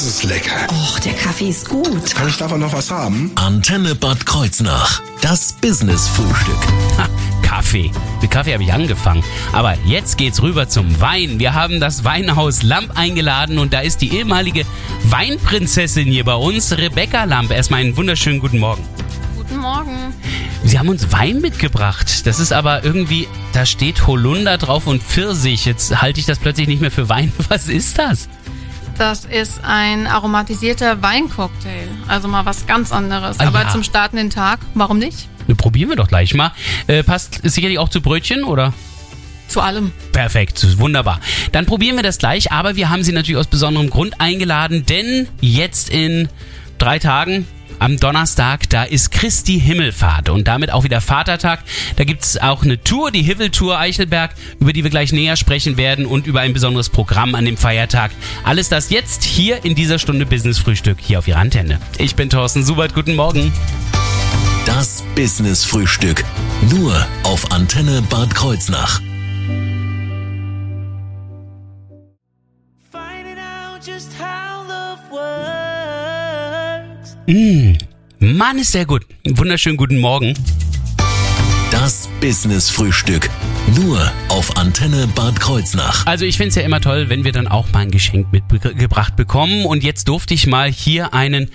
Das ist lecker. Och, der Kaffee ist gut. Kann ich davon noch was haben? Antenne Bad Kreuznach. Das Business-Frühstück. Ha, Kaffee. Mit Kaffee habe ich angefangen. Aber jetzt geht's rüber zum Wein. Wir haben das Weinhaus Lamp eingeladen und da ist die ehemalige Weinprinzessin hier bei uns, Rebecca Lamp. Erstmal einen wunderschönen guten Morgen. Guten Morgen. Sie haben uns Wein mitgebracht. Das ist aber irgendwie, da steht Holunder drauf und Pfirsich. Jetzt halte ich das plötzlich nicht mehr für Wein. Was ist das? Das ist ein aromatisierter Weincocktail. Also mal was ganz anderes. Ah, Aber ja. zum Starten den Tag, warum nicht? Ne, Probieren wir doch gleich mal. Äh, passt sicherlich auch zu Brötchen, oder? Zu allem. Perfekt, wunderbar. Dann probieren wir das gleich, aber wir haben Sie natürlich aus besonderem Grund eingeladen, denn jetzt in drei Tagen, am Donnerstag, da ist Christi Himmelfahrt und damit auch wieder Vatertag. Da gibt's auch eine Tour, die Hiveltour Eichelberg, über die wir gleich näher sprechen werden und über ein besonderes Programm an dem Feiertag. Alles das jetzt hier in dieser Stunde Business Frühstück hier auf Ihrer Antenne. Ich bin Thorsten Subert, guten Morgen. Das Business-Frühstück. Nur auf Antenne Bad Kreuznach. Works. Mann, ist sehr gut. Wunderschönen guten Morgen. Das Business-Frühstück. Nur auf Antenne Bad Kreuznach. Also ich finde es ja immer toll, wenn wir dann auch mal ein Geschenk mitgebracht bekommen. Und jetzt durfte ich mal hier einen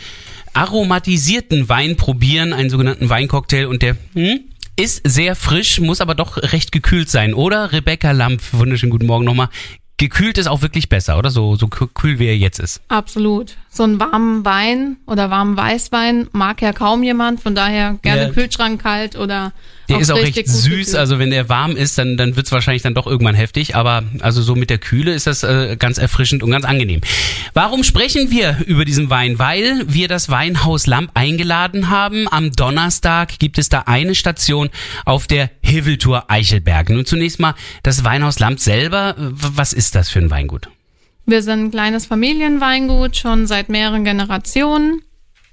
aromatisierten Wein probieren, einen sogenannten Weincocktail. Und der hm, ist sehr frisch, muss aber doch recht gekühlt sein, oder? Rebecca Lampf, wunderschönen guten Morgen nochmal. Gekühlt ist auch wirklich besser, oder? So, so kü- kühl wie er jetzt ist. Absolut. So einen warmen Wein oder warmen Weißwein mag ja kaum jemand. Von daher gerne Ja. Kühlschrank kalt oder Der ist auch richtig recht süß, gekühlt. also wenn der warm ist, dann, dann wird's wahrscheinlich dann doch irgendwann heftig. Aber also so mit der Kühle ist das äh, ganz erfrischend und ganz angenehm. Warum sprechen wir über diesen Wein? Weil wir das Weinhaus Lamp eingeladen haben. Am Donnerstag gibt es da eine Station auf der Hiveltour Eichelberg. Nun zunächst mal das Weinhaus Lamp selber. Was ist das für ein Weingut? Wir sind ein kleines Familienweingut, schon seit mehreren Generationen.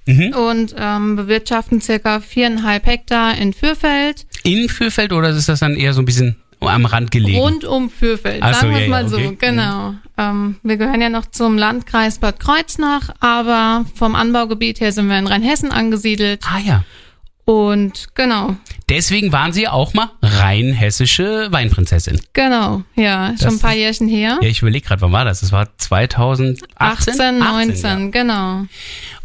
Mhm. Und ähm, bewirtschaften circa viereinhalb Hektar in Fürfeld, In Fürfeld oder ist das dann eher so ein bisschen am Rand gelegen? rund um Fürfeld, Ach so, sagen wir ja, es mal ja, okay. so, genau. Ähm, wir gehören ja noch zum Landkreis Bad Kreuznach, aber vom Anbaugebiet her sind wir in Rheinhessen angesiedelt. ah ja. Und genau, Deswegen waren Sie auch mal rein hessische Weinprinzessin. genau, ja, schon ein paar Jährchen her. Ja, ich überlege gerade, wann war das? Das war 2018? 18, 19, ja. genau.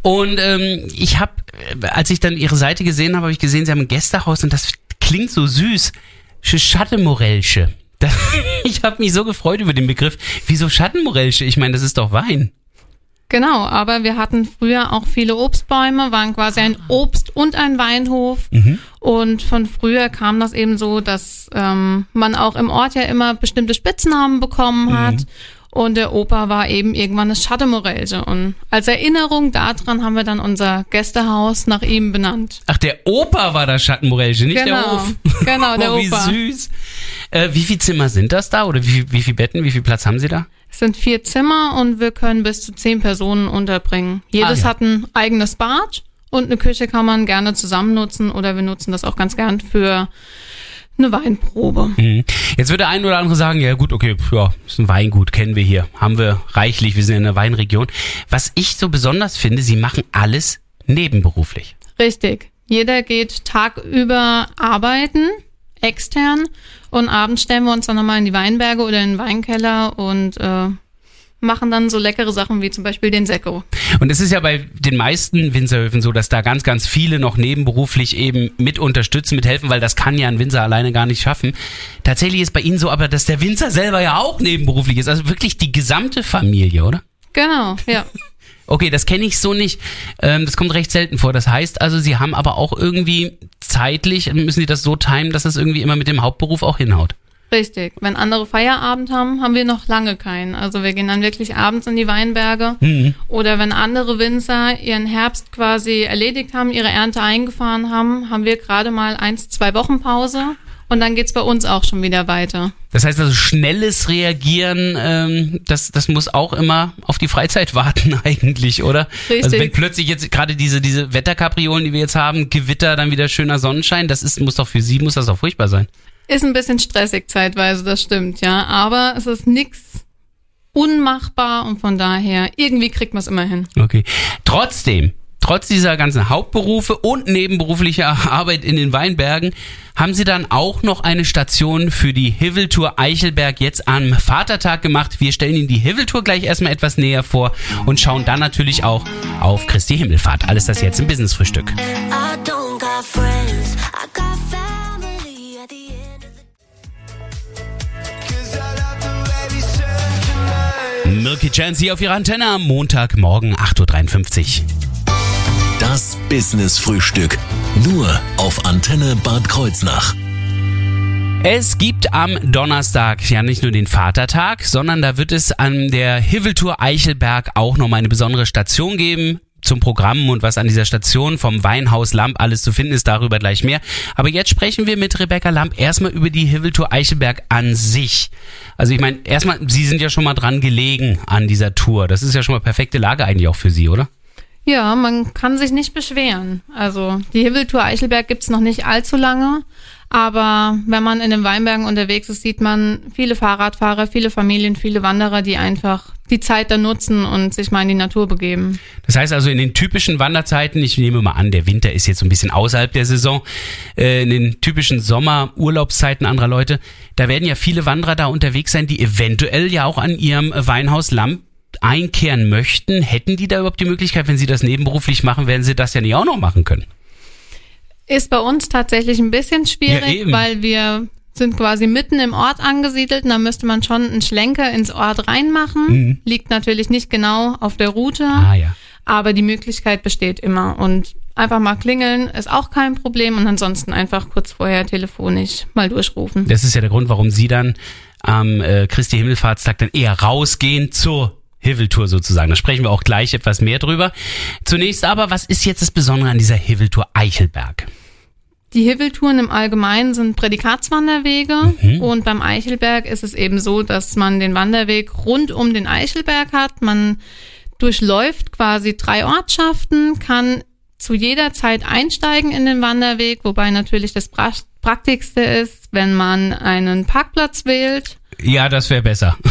Und ähm, ich habe, als ich dann ihre Seite gesehen habe, habe ich gesehen, sie haben ein Gästehaus und das klingt so süß. Schattenmorelsche. Das- Ich habe mich so gefreut über den Begriff. Wieso Schattenmorelsche? Ich meine, das ist doch Wein. Genau, aber wir hatten früher auch viele Obstbäume, waren quasi ein Obst- und ein Weinhof. Und von früher kam das eben so, dass ähm, man auch im Ort ja immer bestimmte Spitznamen bekommen hat. Und der Opa war eben irgendwann das Schattemorelche. Und als Erinnerung daran haben wir dann unser Gästehaus nach ihm benannt. Ach, der Opa war das Schattenmorelsche, nicht der Genau, Hof. genau, der oh, wie Opa. süß. Äh, wie viele Zimmer sind das da? Oder wie, wie viele Betten, wie viel Platz haben Sie da? Es sind vier Zimmer und wir können bis zu zehn Personen unterbringen. Jedes Ah, ja. hat ein eigenes Bad und eine Küche kann man gerne zusammen nutzen oder wir nutzen das auch ganz gern für eine Weinprobe. Mhm. Jetzt wird der ein oder andere sagen, ja gut, okay, ja, ist ein Weingut, kennen wir hier, haben wir reichlich, wir sind in der Weinregion. Was ich so besonders finde, sie machen alles nebenberuflich. Richtig. Jeder geht tagüber arbeiten, extern und abends stellen wir uns dann nochmal in die Weinberge oder in den Weinkeller und äh, machen dann so leckere Sachen wie zum Beispiel den Sekko. Und es ist ja bei den meisten Winzerhöfen so, dass da ganz, ganz viele noch nebenberuflich eben mit unterstützen, mithelfen, weil das kann ja ein Winzer alleine gar nicht schaffen. Tatsächlich ist bei Ihnen so aber, dass der Winzer selber ja auch nebenberuflich ist. Also wirklich die gesamte Familie, oder? Genau, ja. Okay, das kenne ich so nicht. Ähm, das kommt recht selten vor. Das heißt also, Sie haben aber auch irgendwie zeitlich, müssen Sie das so timen, dass es irgendwie immer mit dem Hauptberuf auch hinhaut. Richtig. Wenn andere Feierabend haben, haben wir noch lange keinen. Also wir gehen dann wirklich abends in die Weinberge. Oder wenn andere Winzer ihren Herbst quasi erledigt haben, ihre Ernte eingefahren haben, haben wir gerade mal eins, zwei Wochen Pause. Und dann geht's bei uns auch schon wieder weiter. Das heißt also, schnelles Reagieren, ähm, das, das muss auch immer auf die Freizeit warten eigentlich, oder? Richtig. Also wenn plötzlich jetzt gerade diese, diese Wetterkapriolen, die wir jetzt haben, Gewitter, dann wieder schöner Sonnenschein, das ist, muss doch für Sie, muss das doch furchtbar sein. Ist ein bisschen stressig zeitweise, das stimmt, ja. Aber es ist nix unmachbar und von daher, irgendwie kriegt man es immer hin. Okay. Trotzdem, trotz dieser ganzen Hauptberufe und nebenberuflicher Arbeit in den Weinbergen, haben Sie dann auch noch eine Station für die Hiveltour Eichelberg jetzt am Vatertag gemacht. Wir stellen Ihnen die Hiveltour gleich erstmal etwas näher vor und schauen dann natürlich auch auf Christi Himmelfahrt. Alles das jetzt im Business-Frühstück. Milky Chance hier auf Ihrer Antenne am Montagmorgen 8.53 Uhr. Business Frühstück. Nur auf Antenne Bad Kreuznach. Es gibt am Donnerstag ja nicht nur den Vatertag, sondern da wird es an der Hiveltour Eichelberg auch nochmal eine besondere Station geben zum Programm und was an dieser Station vom Weinhaus Lamp alles zu finden ist, darüber gleich mehr. Aber jetzt sprechen wir mit Rebecca Lamp erstmal über die Hiveltour Eichelberg an sich. Also ich meine, erstmal, Sie sind ja schon mal dran gelegen an dieser Tour. Das ist ja schon mal perfekte Lage eigentlich auch für Sie, oder? Ja, man kann sich nicht beschweren. Also die Hiveltour Eichelberg gibt's noch nicht allzu lange, aber wenn man in den Weinbergen unterwegs ist, sieht man viele Fahrradfahrer, viele Familien, viele Wanderer, die einfach die Zeit dann nutzen und sich mal in die Natur begeben. Das heißt also in den typischen Wanderzeiten, ich nehme mal an, der Winter ist jetzt so ein bisschen außerhalb der Saison, äh, in den typischen Sommer-Urlaubszeiten anderer Leute, da werden ja viele Wanderer da unterwegs sein, die eventuell ja auch an ihrem Weinhaus Lamp einkehren möchten. Hätten die da überhaupt die Möglichkeit, wenn sie das nebenberuflich machen, werden sie das ja nicht auch noch machen können? Ist bei uns tatsächlich ein bisschen Ja, schwierig, eben. weil wir sind quasi mitten im Ort angesiedelt und da müsste man schon einen Schlenker ins Ort reinmachen. Liegt natürlich nicht genau auf der Route, Mhm. Ah ja. aber die Möglichkeit besteht immer. Und einfach mal klingeln ist auch kein Problem und ansonsten einfach kurz vorher telefonisch mal durchrufen. Das ist ja der Grund, warum sie dann am äh, Christi Himmelfahrtstag dann eher rausgehen zur Hiveltour sozusagen. Da sprechen wir auch gleich etwas mehr drüber. Zunächst aber, was ist jetzt das Besondere an dieser Hiveltour Eichelberg? Die Hiveltouren im Allgemeinen sind Prädikatswanderwege Mhm. und beim Eichelberg ist es eben so, dass man den Wanderweg rund um den Eichelberg hat. Man durchläuft quasi drei Ortschaften, kann zu jeder Zeit einsteigen in den Wanderweg, wobei natürlich das pra Praktischste ist, wenn man einen Parkplatz wählt. Ja, das wäre besser.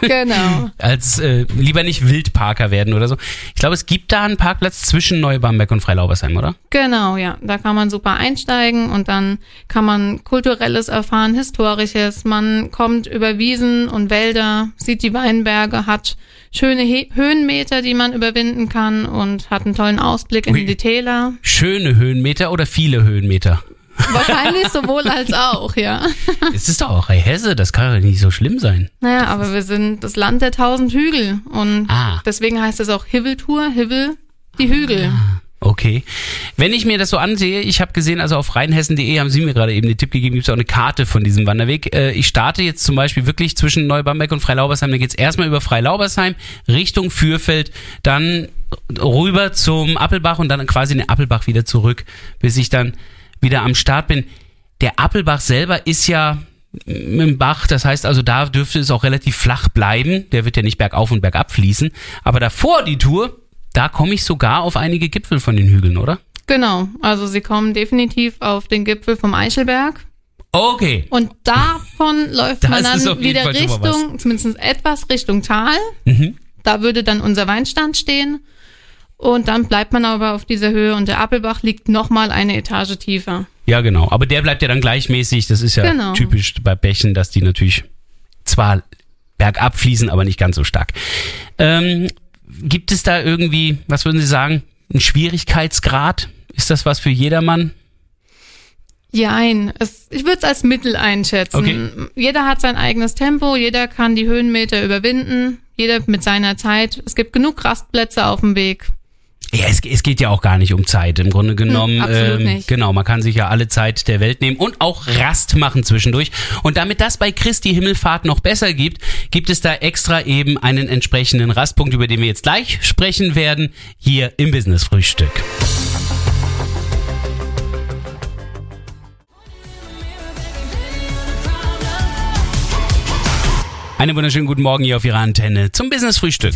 Genau. Als äh, lieber nicht Wildparker werden oder so. Ich glaube, es gibt da einen Parkplatz zwischen Neubamberg und Freilaubersheim, oder? Genau, ja. Da kann man super einsteigen und dann kann man Kulturelles erfahren, Historisches. Man kommt über Wiesen und Wälder, sieht die Weinberge, hat schöne He Höhenmeter, die man überwinden kann und hat einen tollen Ausblick in Ui. die Täler. Schöne Höhenmeter oder viele Höhenmeter? Wahrscheinlich sowohl als auch, ja. Es ist doch auch hey, Hesse, das kann ja nicht so schlimm sein. Naja, aber wir sind das Land der tausend Hügel und Ah. deswegen heißt es auch Hiveltour, Hivel, die Hügel. Okay. Wenn ich mir das so ansehe, ich habe gesehen, also auf rheinhessen.de haben Sie mir gerade eben den Tipp gegeben, gibt es auch eine Karte von diesem Wanderweg. Äh, ich starte jetzt zum Beispiel wirklich zwischen Neubamberg und Freilaubersheim. Da geht's erstmal über Freilaubersheim Richtung Fürfeld, dann rüber zum Appelbach und dann quasi in den Appelbach wieder zurück, bis ich dann wieder am Start bin. Der Appelbach selber ist ja im Bach, das heißt also, da dürfte es auch relativ flach bleiben. Der wird ja nicht bergauf und bergab fließen. Aber davor die Tour, da komme ich sogar auf einige Gipfel von den Hügeln, oder? Genau, also sie kommen definitiv auf den Gipfel vom Eichelberg. Okay. Und davon läuft man Das dann wieder Fall Richtung, zumindest etwas Richtung Tal. Mhm. Da würde dann unser Weinstand stehen. Und dann bleibt man aber auf dieser Höhe und der Appelbach liegt nochmal eine Etage tiefer. Ja, genau. Aber der bleibt ja dann gleichmäßig. Das ist ja Genau. typisch bei Bächen, dass die natürlich zwar bergab fließen, aber nicht ganz so stark. Ähm, gibt es da irgendwie, was würden Sie sagen, einen Schwierigkeitsgrad? Ist das was für jedermann? Jein, es, ich würde es als Mittel einschätzen. Okay. Jeder hat sein eigenes Tempo, jeder kann die Höhenmeter überwinden, jeder mit seiner Zeit. Es gibt genug Rastplätze auf dem Weg. Ja, es, es geht ja auch gar nicht um Zeit. Im Grunde genommen, Hm, absolut ähm, nicht. genau, man kann sich ja alle Zeit der Welt nehmen und auch Rast machen zwischendurch. Und damit das bei Christi Himmelfahrt noch besser gibt, gibt es da extra eben einen entsprechenden Rastpunkt, über den wir jetzt gleich sprechen werden, hier im Business Frühstück. Einen wunderschönen guten Morgen hier auf Ihrer Antenne zum Business Frühstück.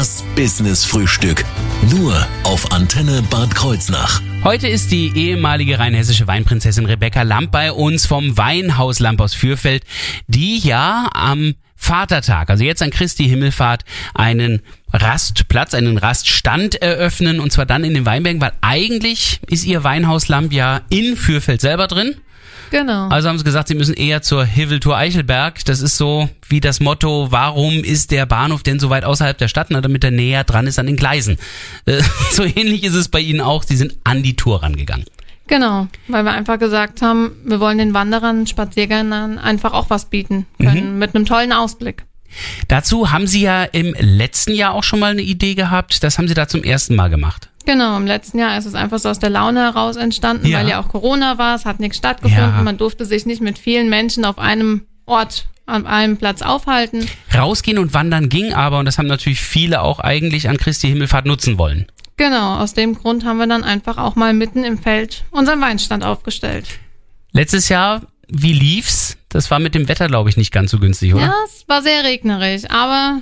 Das Business Frühstück. Nur auf Antenne Bad Kreuznach. Heute ist die ehemalige rheinhessische Weinprinzessin Rebecca Lamp bei uns vom Weinhaus Lamp aus Fürfeld, die ja am Vatertag, also jetzt an Christi Himmelfahrt, einen Rastplatz, einen Raststand eröffnen und zwar dann in den Weinbergen, weil eigentlich ist ihr Weinhaus Lamp ja in Fürfeld selber drin. Genau. Also haben sie gesagt, sie müssen eher zur Hiveltour Eichelberg. Das ist so wie das Motto, warum ist der Bahnhof denn so weit außerhalb der Stadt? Na, damit er näher dran ist an den Gleisen. Äh, so ähnlich ist es bei ihnen auch. Sie sind an die Tour rangegangen. Genau, weil wir einfach gesagt haben, wir wollen den Wanderern, Spaziergängern einfach auch was bieten können, mit einem tollen Ausblick. Dazu haben sie ja im letzten Jahr auch schon mal eine Idee gehabt. Das haben sie da zum ersten Mal gemacht. Genau, im letzten Jahr ist es einfach so aus der Laune heraus entstanden, Ja. weil ja auch Corona war, es hat nichts stattgefunden, Ja. man durfte sich nicht mit vielen Menschen auf einem Ort, an einem Platz aufhalten. Rausgehen und wandern ging aber, und das haben natürlich viele auch eigentlich an Christi Himmelfahrt nutzen wollen. Genau, aus dem Grund haben wir dann einfach auch mal mitten im Feld unseren Weinstand aufgestellt. Letztes Jahr, wie lief's? Das war mit dem Wetter, glaube ich, nicht ganz so günstig, oder? Ja, es war sehr regnerisch, aber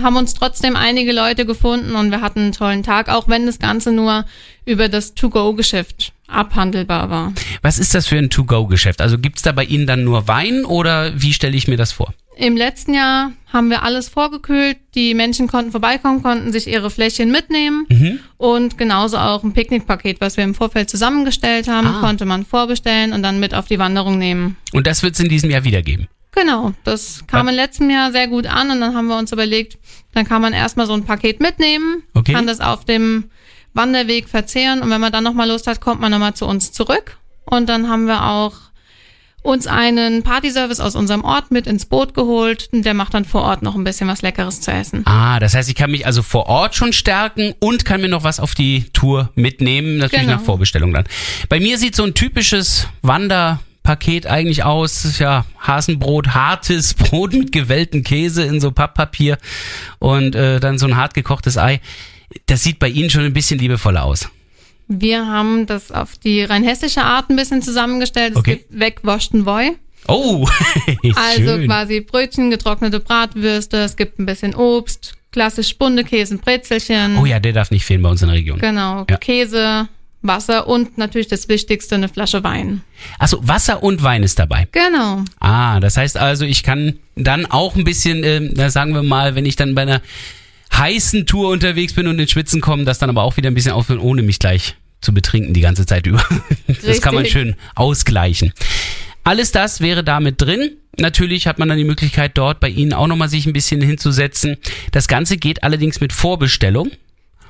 haben uns trotzdem einige Leute gefunden und wir hatten einen tollen Tag, auch wenn das Ganze nur über das To-Go-Geschäft abhandelbar war. Was ist das für ein To-Go-Geschäft? Also gibt's da bei Ihnen dann nur Wein oder wie stelle ich mir das vor? Im letzten Jahr haben wir alles vorgekühlt. Die Menschen konnten vorbeikommen, konnten sich ihre Fläschchen mitnehmen. Und genauso auch ein Picknickpaket, was wir im Vorfeld zusammengestellt haben, Ah. konnte man vorbestellen und dann mit auf die Wanderung nehmen. Und das wird's in diesem Jahr wieder geben. Genau, das kam im letzten Jahr sehr gut an und dann haben wir uns überlegt, dann kann man erstmal so ein Paket mitnehmen, Okay. kann das auf dem Wanderweg verzehren und wenn man dann nochmal Lust hat, kommt man nochmal zu uns zurück. Und dann haben wir auch uns einen Partyservice aus unserem Ort mit ins Boot geholt und der macht dann vor Ort noch ein bisschen was Leckeres zu essen. Ah, das heißt, ich kann mich also vor Ort schon stärken und kann mir noch was auf die Tour mitnehmen, natürlich Genau. nach Vorbestellung dann. Bei mir sieht so ein typisches Wanderpaket eigentlich aus, ja, Hasenbrot, hartes Brot mit gewellten Käse in so Papppapier und äh, dann so ein hart gekochtes Ei. Das sieht bei Ihnen schon ein bisschen liebevoller aus. Wir haben das auf die rein hessische Art ein bisschen zusammengestellt. Es Okay. gibt wegwaschten Woi. Oh, Also schön. quasi Brötchen, getrocknete Bratwürste, es gibt ein bisschen Obst, klassisch Spundekäse, ein Brezelchen. Oh ja, der darf nicht fehlen bei uns in der Region. Genau, Ja. Käse, Wasser und natürlich das Wichtigste, eine Flasche Wein. Achso, Wasser und Wein ist dabei. Genau. Ah, das heißt also, ich kann dann auch ein bisschen, na, sagen wir mal, wenn ich dann bei einer heißen Tour unterwegs bin und in Schwitzen komme, das dann aber auch wieder ein bisschen aufhören, ohne mich gleich zu betrinken die ganze Zeit über. Das kann man Richtig. schön ausgleichen. Alles das wäre damit drin. Natürlich hat man dann die Möglichkeit, dort bei Ihnen auch nochmal sich ein bisschen hinzusetzen. Das Ganze geht allerdings mit Vorbestellung.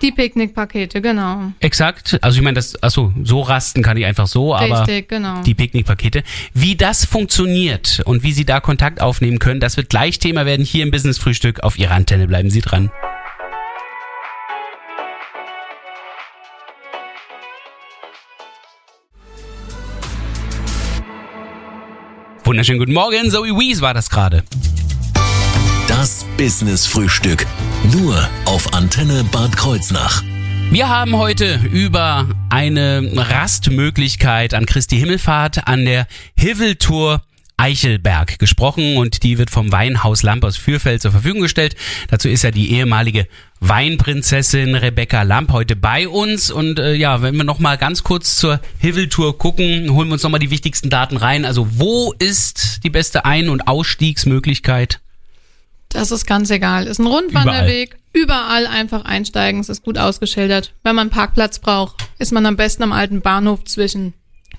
Die Picknickpakete, genau. Exakt. Also ich meine, das, achso, so rasten kann ich einfach so, aber Richtig, genau. die Picknickpakete. Wie das funktioniert und wie Sie da Kontakt aufnehmen können, das wird gleich Thema werden hier im Business Frühstück. Auf Ihrer Antenne bleiben Sie dran. Wunderschönen guten Morgen, Zoe Wees war das gerade. Business Frühstück. Nur auf Antenne Bad Kreuznach. Wir haben heute über eine Rastmöglichkeit an Christi Himmelfahrt an der Hiveltour Eichelberg gesprochen und die wird vom Weinhaus Lamp aus Fürfeld zur Verfügung gestellt. Dazu ist ja die ehemalige Weinprinzessin Rebecca Lamp heute bei uns und äh, ja, wenn wir noch mal ganz kurz zur Hiveltour gucken, holen wir uns noch mal die wichtigsten Daten rein. Also wo ist die beste Ein- und Ausstiegsmöglichkeit? Das ist ganz egal. Ist ein Rundwanderweg. Überall. einfach einsteigen. Es ist gut ausgeschildert. Wenn man einen Parkplatz braucht, ist man am besten am alten Bahnhof zwischen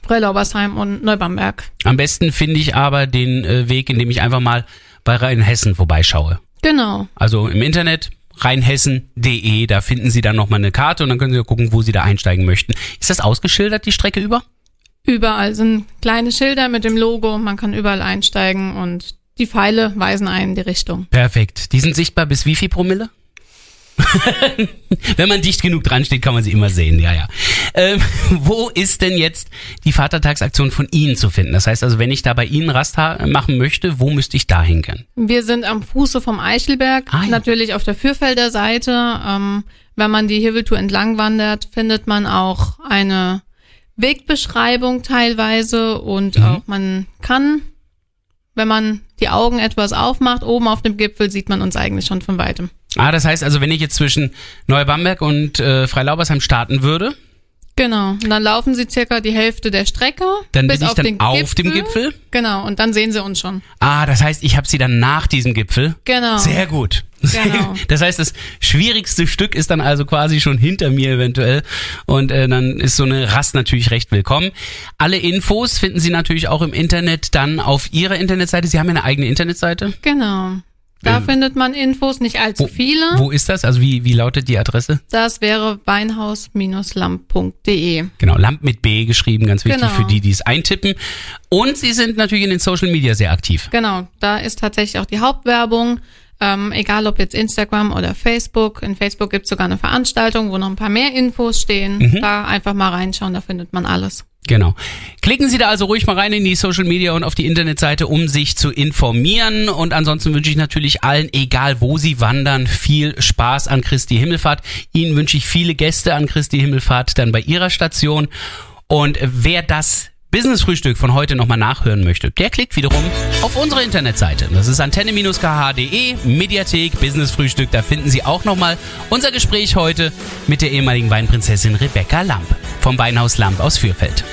Frelaubersheim und Neubamberg. Am besten finde ich aber den äh, Weg, indem ich einfach mal bei Rheinhessen vorbeischaue. Genau. Also im Internet rheinhessen.de, da finden Sie dann nochmal eine Karte und dann können Sie gucken, wo Sie da einsteigen möchten. Ist das ausgeschildert, die Strecke über? Überall sind kleine Schilder mit dem Logo. Man kann überall einsteigen und die Pfeile weisen einen in die Richtung. Perfekt. Die sind sichtbar bis wie viel Promille? Wenn man dicht genug dran steht, kann man sie immer sehen, ja, ja. Ähm, wo ist denn jetzt die Vatertagsaktion von Ihnen zu finden? Das heißt also, wenn ich da bei Ihnen Rast machen möchte, wo müsste ich da hingehen? Wir sind am Fuße vom Eichelberg, Ah, ja. natürlich auf der Fürfelder Seite. Ähm, wenn man die Hiveltour entlang wandert, findet man auch eine Wegbeschreibung teilweise und Mhm. auch man kann, wenn man die Augen etwas aufmacht, oben auf dem Gipfel sieht man uns eigentlich schon von weitem. Ah, das heißt also, wenn ich jetzt zwischen Neubamberg und äh, Freilaubersheim starten würde, Genau. Und dann laufen sie circa die Hälfte der Strecke. Dann bis bin ich auf dann den auf dem Gipfel? Genau. Und dann sehen sie uns schon. Ah, das heißt, ich habe sie dann nach diesem Gipfel. Genau. Sehr gut. Genau. Das heißt, das schwierigste Stück ist dann also quasi schon hinter mir eventuell. Und äh, dann ist so eine Rast natürlich recht willkommen. Alle Infos finden Sie natürlich auch im Internet dann auf Ihrer Internetseite. Sie haben ja eine eigene Internetseite. Genau. Da Ähm, findet man Infos, nicht allzu viele. Wo ist das? Also wie, wie lautet die Adresse? Das wäre weinhaus-lamp.de. Genau, Lamp mit B geschrieben, ganz wichtig Genau. für die, die es eintippen. Und Sie sind natürlich in den Social Media sehr aktiv. Genau, da ist tatsächlich auch die Hauptwerbung. Ähm, egal ob jetzt Instagram oder Facebook. In Facebook gibt's sogar eine Veranstaltung, wo noch ein paar mehr Infos stehen. Mhm. Da einfach mal reinschauen, da findet man alles. Genau. Klicken Sie da also ruhig mal rein in die Social Media und auf die Internetseite, um sich zu informieren. Und ansonsten wünsche ich natürlich allen, egal wo Sie wandern, viel Spaß an Christi Himmelfahrt. Ihnen wünsche ich viele Gäste an Christi Himmelfahrt dann bei Ihrer Station. Und wer das Business-Frühstück von heute nochmal nachhören möchte, der klickt wiederum auf unsere Internetseite. Das ist antenne-kh.de, Mediathek, Business-Frühstück. Da finden Sie auch nochmal unser Gespräch heute mit der ehemaligen Weinprinzessin Rebecca Lamp vom Weinhaus Lamp aus Fürfeld.